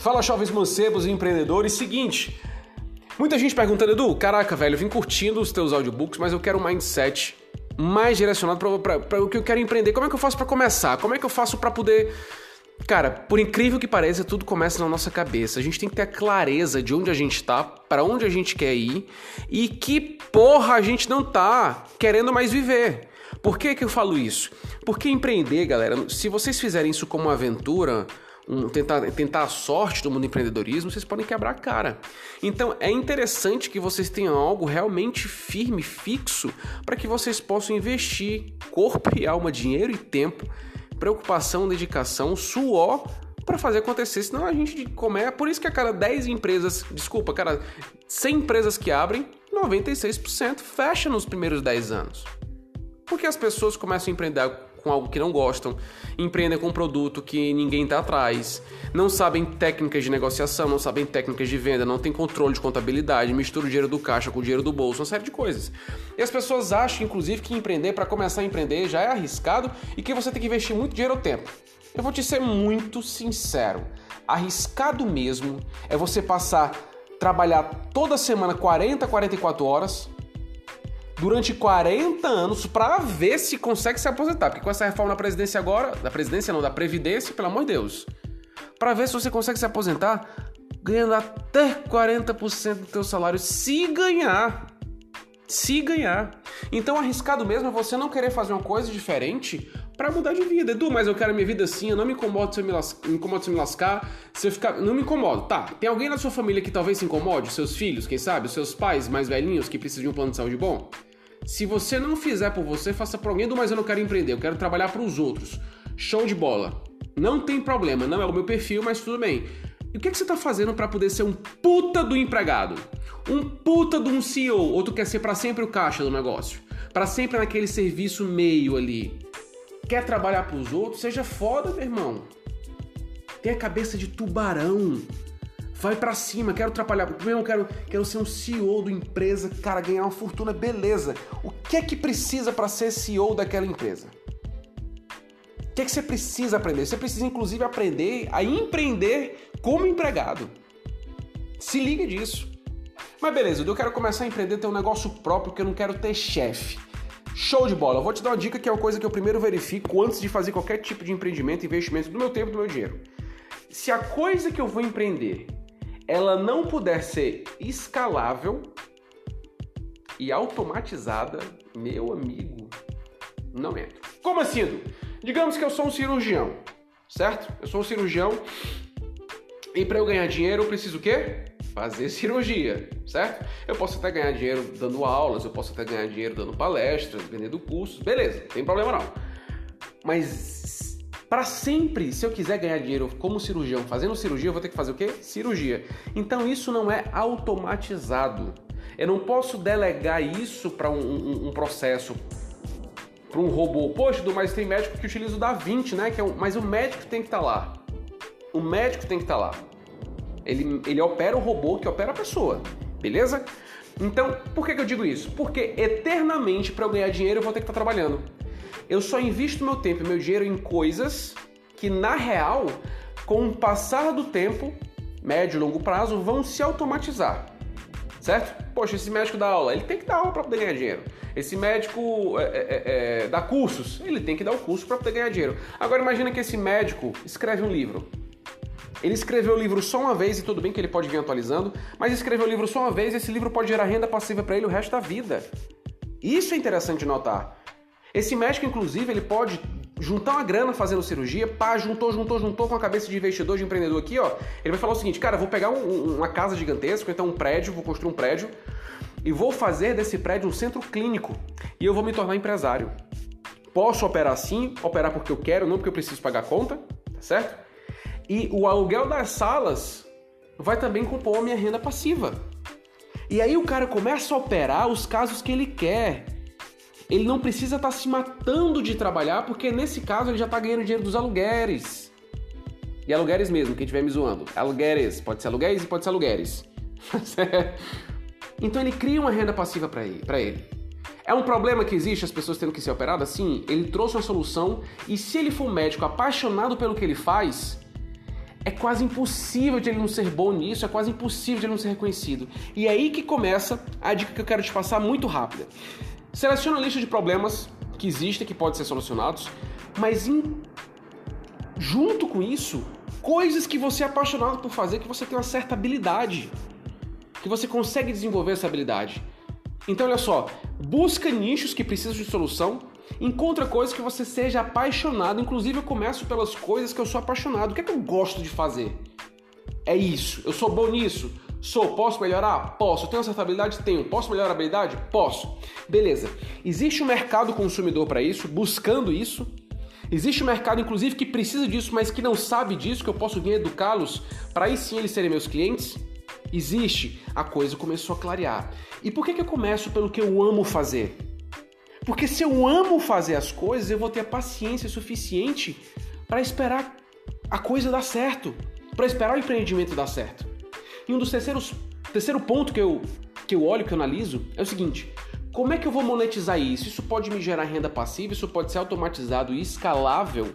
Fala jovens mancebos e empreendedores, seguinte, muita gente perguntando, Edu, caraca, velho, eu vim curtindo os teus audiobooks, mas eu quero um mindset mais direcionado para o que eu quero empreender. Como é que eu faço para começar? Como é que eu faço para poder Cara, por incrível que pareça, tudo começa na nossa cabeça. A gente tem que ter a clareza de onde a gente tá, para onde a gente quer ir e que porra a gente não tá querendo mais viver. Por que, que eu falo isso? Porque empreender, galera, se vocês fizerem isso como uma aventura, um, tentar, tentar a sorte do mundo do empreendedorismo, vocês podem quebrar a cara. Então é interessante que vocês tenham algo realmente firme, fixo, para que vocês possam investir corpo e alma, dinheiro e tempo preocupação, dedicação, suor para fazer acontecer, senão a gente começa. É por isso que a cada 10 empresas, desculpa, cara, 100 empresas que abrem, 96% fecha nos primeiros 10 anos. Porque as pessoas começam a empreender com algo que não gostam, empreendem com um produto que ninguém está atrás, não sabem técnicas de negociação, não sabem técnicas de venda, não tem controle de contabilidade, mistura o dinheiro do caixa com o dinheiro do bolso, uma série de coisas. E as pessoas acham, inclusive, que empreender para começar a empreender já é arriscado e que você tem que investir muito dinheiro ou tempo. Eu vou te ser muito sincero. Arriscado mesmo é você passar trabalhar toda semana 40, 44 horas durante 40 anos para ver se consegue se aposentar. Porque com essa reforma na presidência agora, da presidência não, da previdência, pelo amor de Deus, para ver se você consegue se aposentar ganhando até 40% do teu salário, se ganhar. Se ganhar. Então arriscado mesmo é você não querer fazer uma coisa diferente para mudar de vida. Edu, mas eu quero minha vida assim, eu não me incomodo se eu me, las... me, incomodo se eu me lascar, se eu ficar... Não me incomodo. Tá, tem alguém na sua família que talvez se incomode? Seus filhos, quem sabe? Seus pais mais velhinhos que precisam de um plano de saúde bom? Se você não fizer por você, faça por alguém, mas eu não quero empreender, eu quero trabalhar para os outros. Show de bola. Não tem problema, não é o meu perfil, mas tudo bem. E o que, é que você está fazendo para poder ser um puta do empregado? Um puta de um CEO? Ou tu quer ser para sempre o caixa do negócio? Para sempre naquele serviço meio ali? Quer trabalhar para os outros? Seja foda, meu irmão. Tem a cabeça de tubarão. Vai para cima, quero atrapalhar. Primeiro quero, quero ser um CEO da empresa, cara, ganhar uma fortuna, beleza. O que é que precisa para ser CEO daquela empresa? O que é que você precisa aprender? Você precisa inclusive aprender a empreender como empregado. Se liga disso. Mas beleza, eu quero começar a empreender, ter um negócio próprio, que eu não quero ter chefe. Show de bola! Eu vou te dar uma dica que é uma coisa que eu primeiro verifico antes de fazer qualquer tipo de empreendimento, investimento do meu tempo e do meu dinheiro. Se a coisa que eu vou empreender ela não puder ser escalável e automatizada, meu amigo, não entra. Como assim? Digamos que eu sou um cirurgião, certo? Eu sou um cirurgião e para eu ganhar dinheiro eu preciso o quê? Fazer cirurgia, certo? Eu posso até ganhar dinheiro dando aulas, eu posso até ganhar dinheiro dando palestras, vendendo cursos, beleza, não tem problema não. Mas para sempre, se eu quiser ganhar dinheiro como cirurgião, fazendo cirurgia, eu vou ter que fazer o quê? Cirurgia. Então isso não é automatizado. Eu não posso delegar isso para um, um, um, processo, para um robô. Poxa, mas tem médico que utiliza o da 20, né? Que é um, mas o médico tem que estar tá lá. O médico tem que estar tá lá. Ele, ele opera o robô que opera a pessoa, beleza? Então, por que, que eu digo isso? Porque eternamente, para eu ganhar dinheiro, eu vou ter que estar tá trabalhando eu só invisto meu tempo e meu dinheiro em coisas que, na real, com o passar do tempo, médio e longo prazo, vão se automatizar. Certo? Poxa, esse médico dá aula, ele tem que dar aula para poder ganhar dinheiro. Esse médico é, é, é, dá cursos, ele tem que dar o curso para poder ganhar dinheiro. Agora imagina que esse médico escreve um livro. Ele escreveu o livro só uma vez e tudo bem que ele pode vir atualizando, mas escreveu o livro só uma vez e esse livro pode gerar renda passiva para ele o resto da vida. Isso é interessante notar. Esse médico, inclusive, ele pode juntar uma grana fazendo cirurgia, pá, juntou, juntou, juntou com a cabeça de investidor, de empreendedor aqui, ó. Ele vai falar o seguinte, cara, vou pegar um, uma casa gigantesca, então um prédio, vou construir um prédio e vou fazer desse prédio um centro clínico e eu vou me tornar empresário. Posso operar sim, operar porque eu quero, não porque eu preciso pagar conta, tá certo? E o aluguel das salas vai também compor a minha renda passiva. E aí o cara começa a operar os casos que ele quer ele não precisa estar tá se matando de trabalhar, porque nesse caso ele já está ganhando dinheiro dos aluguéis. E aluguéis mesmo, quem estiver me zoando. Aluguéis, pode ser aluguéis e pode ser aluguéis. então ele cria uma renda passiva para ele, ele. É um problema que existe as pessoas tendo que ser operadas? Sim, ele trouxe uma solução e se ele for um médico apaixonado pelo que ele faz, é quase impossível de ele não ser bom nisso, é quase impossível de ele não ser reconhecido. E é aí que começa a dica que eu quero te passar muito rápida. Seleciona a lista de problemas que existem, que podem ser solucionados, mas em... junto com isso, coisas que você é apaixonado por fazer, que você tem uma certa habilidade, que você consegue desenvolver essa habilidade. Então, olha só, busca nichos que precisam de solução, encontra coisas que você seja apaixonado. Inclusive, eu começo pelas coisas que eu sou apaixonado. O que é que eu gosto de fazer? É isso. Eu sou bom nisso? Sou. Posso melhorar? Posso. Tenho essa habilidade? Tenho. Posso melhorar a habilidade? Posso. Beleza. Existe um mercado consumidor para isso, buscando isso. Existe um mercado, inclusive, que precisa disso, mas que não sabe disso, que eu posso vir educá-los para aí sim eles serem meus clientes? Existe. A coisa começou a clarear. E por que, que eu começo pelo que eu amo fazer? Porque se eu amo fazer as coisas, eu vou ter a paciência suficiente para esperar a coisa dar certo, para esperar o empreendimento dar certo. E um dos terceiros terceiro ponto que eu que eu olho, que eu analiso, é o seguinte: como é que eu vou monetizar isso? Isso pode me gerar renda passiva? Isso pode ser automatizado e escalável?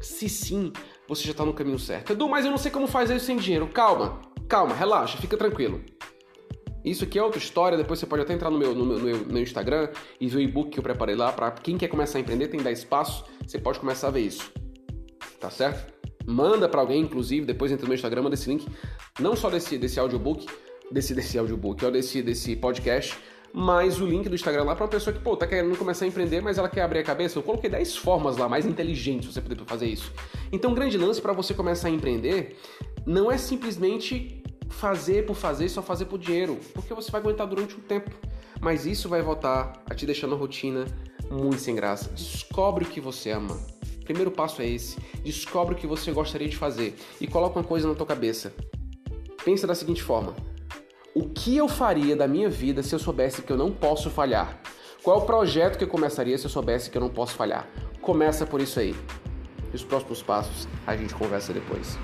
Se sim, você já está no caminho certo. Edu, mas eu não sei como fazer isso sem dinheiro. Calma, calma, relaxa, fica tranquilo. Isso aqui é outra história, depois você pode até entrar no meu, no meu, no meu Instagram e ver o e-book que eu preparei lá para quem quer começar a empreender, tem 10 passos, você pode começar a ver isso. Tá certo? Manda para alguém, inclusive, depois entra no meu Instagram, manda esse link, não só desse, desse audiobook, desse, desse audiobook, ou desse, desse podcast, mas o link do Instagram lá para uma pessoa que, pô, tá querendo começar a empreender, mas ela quer abrir a cabeça. Eu coloquei 10 formas lá mais inteligentes você poder fazer isso. Então, grande lance para você começar a empreender não é simplesmente fazer por fazer, só fazer por dinheiro, porque você vai aguentar durante um tempo. Mas isso vai voltar a te deixar na rotina muito sem graça. Descobre o que você ama. Primeiro passo é esse. Descobre o que você gostaria de fazer e coloca uma coisa na tua cabeça. Pensa da seguinte forma: o que eu faria da minha vida se eu soubesse que eu não posso falhar? Qual é o projeto que eu começaria se eu soubesse que eu não posso falhar? Começa por isso aí. E os próximos passos a gente conversa depois.